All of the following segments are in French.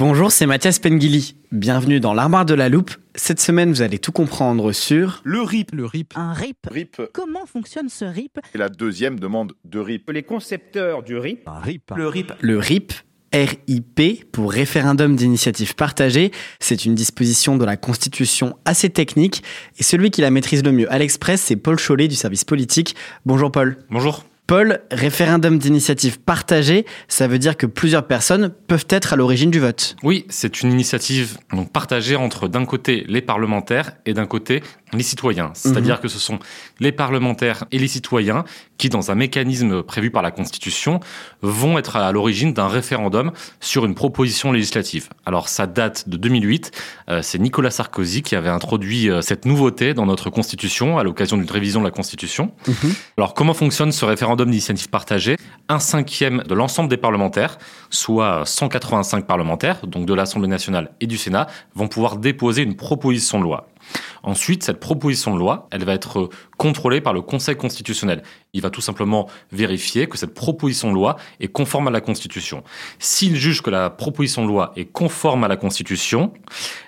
Bonjour, c'est Mathias Pengili. Bienvenue dans l'armoire de la loupe. Cette semaine, vous allez tout comprendre sur Le RIP. Le RIP. Un RIP. RIP. Comment fonctionne ce RIP? Et la deuxième demande de RIP. Les concepteurs du RIP, Un RIP. le RIP le RIP. RIP pour référendum d'initiative partagée. C'est une disposition de la Constitution assez technique et celui qui la maîtrise le mieux à l'express, c'est Paul Chollet du service politique. Bonjour Paul. Bonjour. Paul, référendum d'initiative partagée, ça veut dire que plusieurs personnes peuvent être à l'origine du vote. Oui, c'est une initiative donc partagée entre d'un côté les parlementaires et d'un côté les citoyens. C'est-à-dire que ce sont les parlementaires et les citoyens qui, dans un mécanisme prévu par la Constitution, vont être à l'origine d'un référendum sur une proposition législative. Alors ça date de 2008. Euh, c'est Nicolas Sarkozy qui avait introduit euh, cette nouveauté dans notre Constitution à l'occasion d'une révision de la Constitution. Alors comment fonctionne ce référendum d'initiative partagée Un cinquième de l'ensemble des parlementaires, soit 185 parlementaires, donc de l'Assemblée nationale et du Sénat, vont pouvoir déposer une proposition de loi. Ensuite, cette proposition de loi, elle va être contrôlée par le Conseil constitutionnel. Il va tout simplement vérifier que cette proposition de loi est conforme à la Constitution. S'il juge que la proposition de loi est conforme à la Constitution,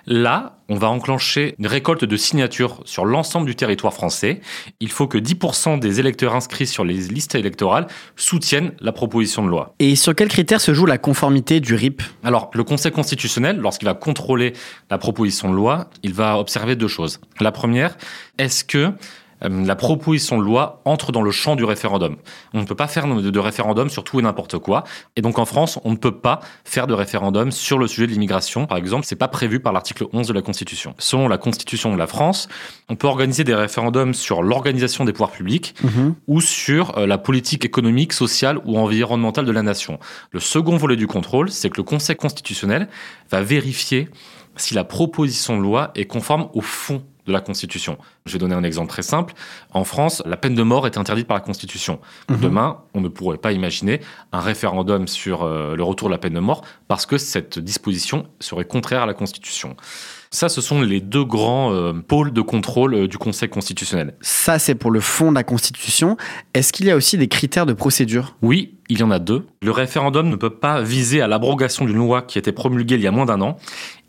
là, on va enclencher une récolte de signatures sur l'ensemble du territoire français. Il faut que 10% des électeurs inscrits sur les listes électorales soutiennent la proposition de loi. Et sur quels critères se joue la conformité du RIP Alors, le Conseil constitutionnel, lorsqu'il va contrôler la proposition de loi, il va observer deux choses. La première, est-ce que euh, la proposition de loi entre dans le champ du référendum? On ne peut pas faire de référendum sur tout et n'importe quoi. Et donc en France, on ne peut pas faire de référendum sur le sujet de l'immigration. Par exemple, c'est pas prévu par l'article 11 de la Constitution. Selon la Constitution de la France, on peut organiser des référendums sur l'organisation des pouvoirs publics ou sur euh, la politique économique, sociale ou environnementale de la nation. Le second volet du contrôle, c'est que le Conseil constitutionnel va vérifier si la proposition de loi est conforme au fond de la Constitution. Je vais donner un exemple très simple. En France, la peine de mort est interdite par la Constitution. Demain, on ne pourrait pas imaginer un référendum sur euh, le retour de la peine de mort parce que cette disposition serait contraire à la Constitution. Ça, ce sont les deux grands euh, pôles de contrôle euh, du Conseil constitutionnel. Ça, c'est pour le fond de la Constitution. Est-ce qu'il y a aussi des critères de procédure? Oui, il y en a deux. Le référendum ne peut pas viser à l'abrogation d'une loi qui a été promulguée il y a moins d'un an.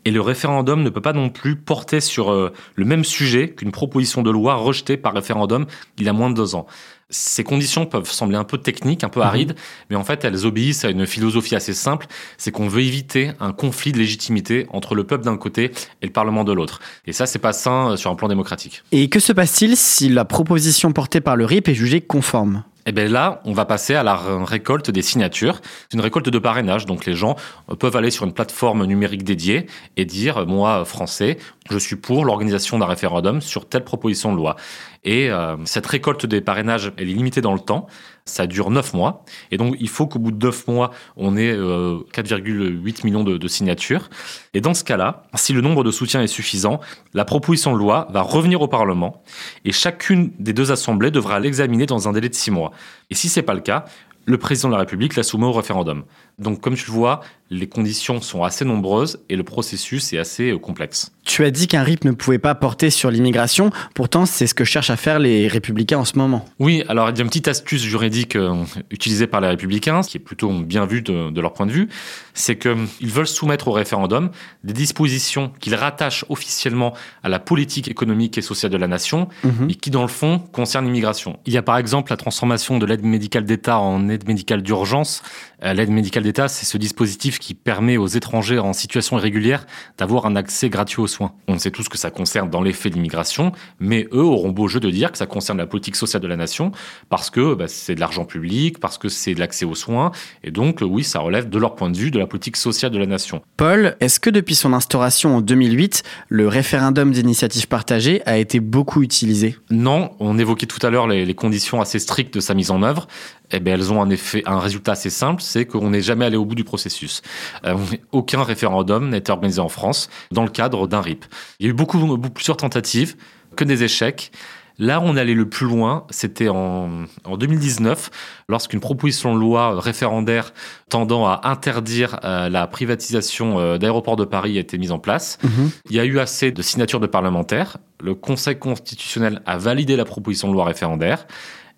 Et le référendum ne peut pas non plus porter sur euh, le même sujet qu'une proposition de loi rejetée par référendum il y a moins de deux ans. Ces conditions peuvent sembler un peu techniques, un peu arides, mais en fait elles obéissent à une philosophie assez simple, c'est qu'on veut éviter un conflit de légitimité entre le peuple d'un côté et le Parlement de l'autre. Et ça, c'est pas sain euh, sur un plan démocratique. Et que se passe-t-il si la proposition portée par le RIP est jugée conforme? Et bien là, on va passer à la ré- récolte des signatures. C'est une récolte de parrainage, donc les gens euh, peuvent aller sur une plateforme numérique dédiée et dire, moi, français, je suis pour l'organisation d'un référendum sur telle proposition de loi. Et euh, cette récolte des parrainages, elle est limitée dans le temps. Ça dure 9 mois. Et donc, il faut qu'au bout de 9 mois, on ait euh, 4,8 millions de, de signatures. Et dans ce cas-là, si le nombre de soutiens est suffisant, la proposition de loi va revenir au Parlement et chacune des deux assemblées devra l'examiner dans un délai de 6 mois. Et si c'est pas le cas, le président de la République la soumet au référendum. Donc, comme tu le vois, les conditions sont assez nombreuses et le processus est assez euh, complexe. Tu as dit qu'un RIP ne pouvait pas porter sur l'immigration, pourtant c'est ce que cherchent à faire les républicains en ce moment. Oui, alors il y a une petite astuce juridique euh, utilisée par les républicains, ce qui est plutôt bien vu de, de leur point de vue, c'est qu'ils veulent soumettre au référendum des dispositions qu'ils rattachent officiellement à la politique économique et sociale de la nation et qui, dans le fond, concernent l'immigration. Il y a par exemple la transformation de l'aide médicale d'État en aide médicale d'urgence. Euh, L'aide médicale d'État, c'est ce dispositif qui permet aux étrangers en situation irrégulière d'avoir un accès gratuit aux soins. On sait tous que ça concerne dans les faits l'immigration, mais eux auront beau jeu de dire que ça concerne la politique sociale de la nation, parce que bah, c'est de l'argent public, parce que c'est de l'accès aux soins, et donc oui, ça relève de leur point de vue de la politique sociale de la nation. Paul, est-ce que depuis son instauration en 2008, le référendum d'initiative partagée a été beaucoup utilisé? Non, on évoquait tout à l'heure les, les conditions assez strictes de sa mise en œuvre eh bien, elles ont un effet, un résultat assez simple, c'est qu'on n'est jamais allé au bout du processus. Euh, aucun référendum n'a été organisé en France dans le cadre d'un RIP. Il y a eu beaucoup, beaucoup plusieurs tentatives, que des échecs. Là, on allait le plus loin, c'était en, en 2019, lorsqu'une proposition de loi référendaire tendant à interdire euh, la privatisation euh, d'aéroports de Paris a été mise en place. Mhm. Il y a eu assez de signatures de parlementaires. Le Conseil constitutionnel a validé la proposition de loi référendaire.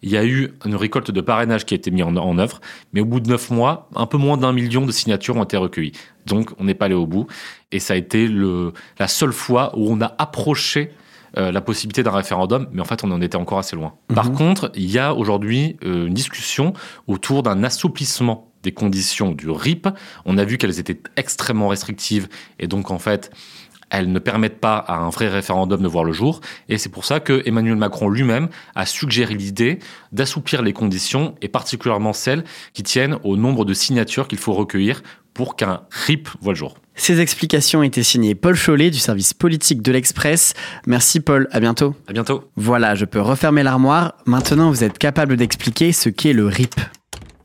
Il y a eu une récolte de parrainage qui a été mise en, en œuvre, mais au bout de neuf mois, un peu moins d'un million de signatures ont été recueillies. Donc, on n'est pas allé au bout. Et ça a été le, la seule fois où on a approché euh, la possibilité d'un référendum, mais en fait, on en était encore assez loin. Par contre, il y a aujourd'hui euh, une discussion autour d'un assouplissement des conditions du RIP. On a vu qu'elles étaient extrêmement restrictives et donc, en fait, elles ne permettent pas à un vrai référendum de voir le jour. Et c'est pour ça que Emmanuel Macron lui-même a suggéré l'idée d'assouplir les conditions, et particulièrement celles qui tiennent au nombre de signatures qu'il faut recueillir pour qu'un RIP voit le jour. Ces explications étaient signées Paul Chollet du service politique de l'Express. Merci Paul, à bientôt. À bientôt. Voilà, je peux refermer l'armoire. Maintenant, vous êtes capable d'expliquer ce qu'est le RIP.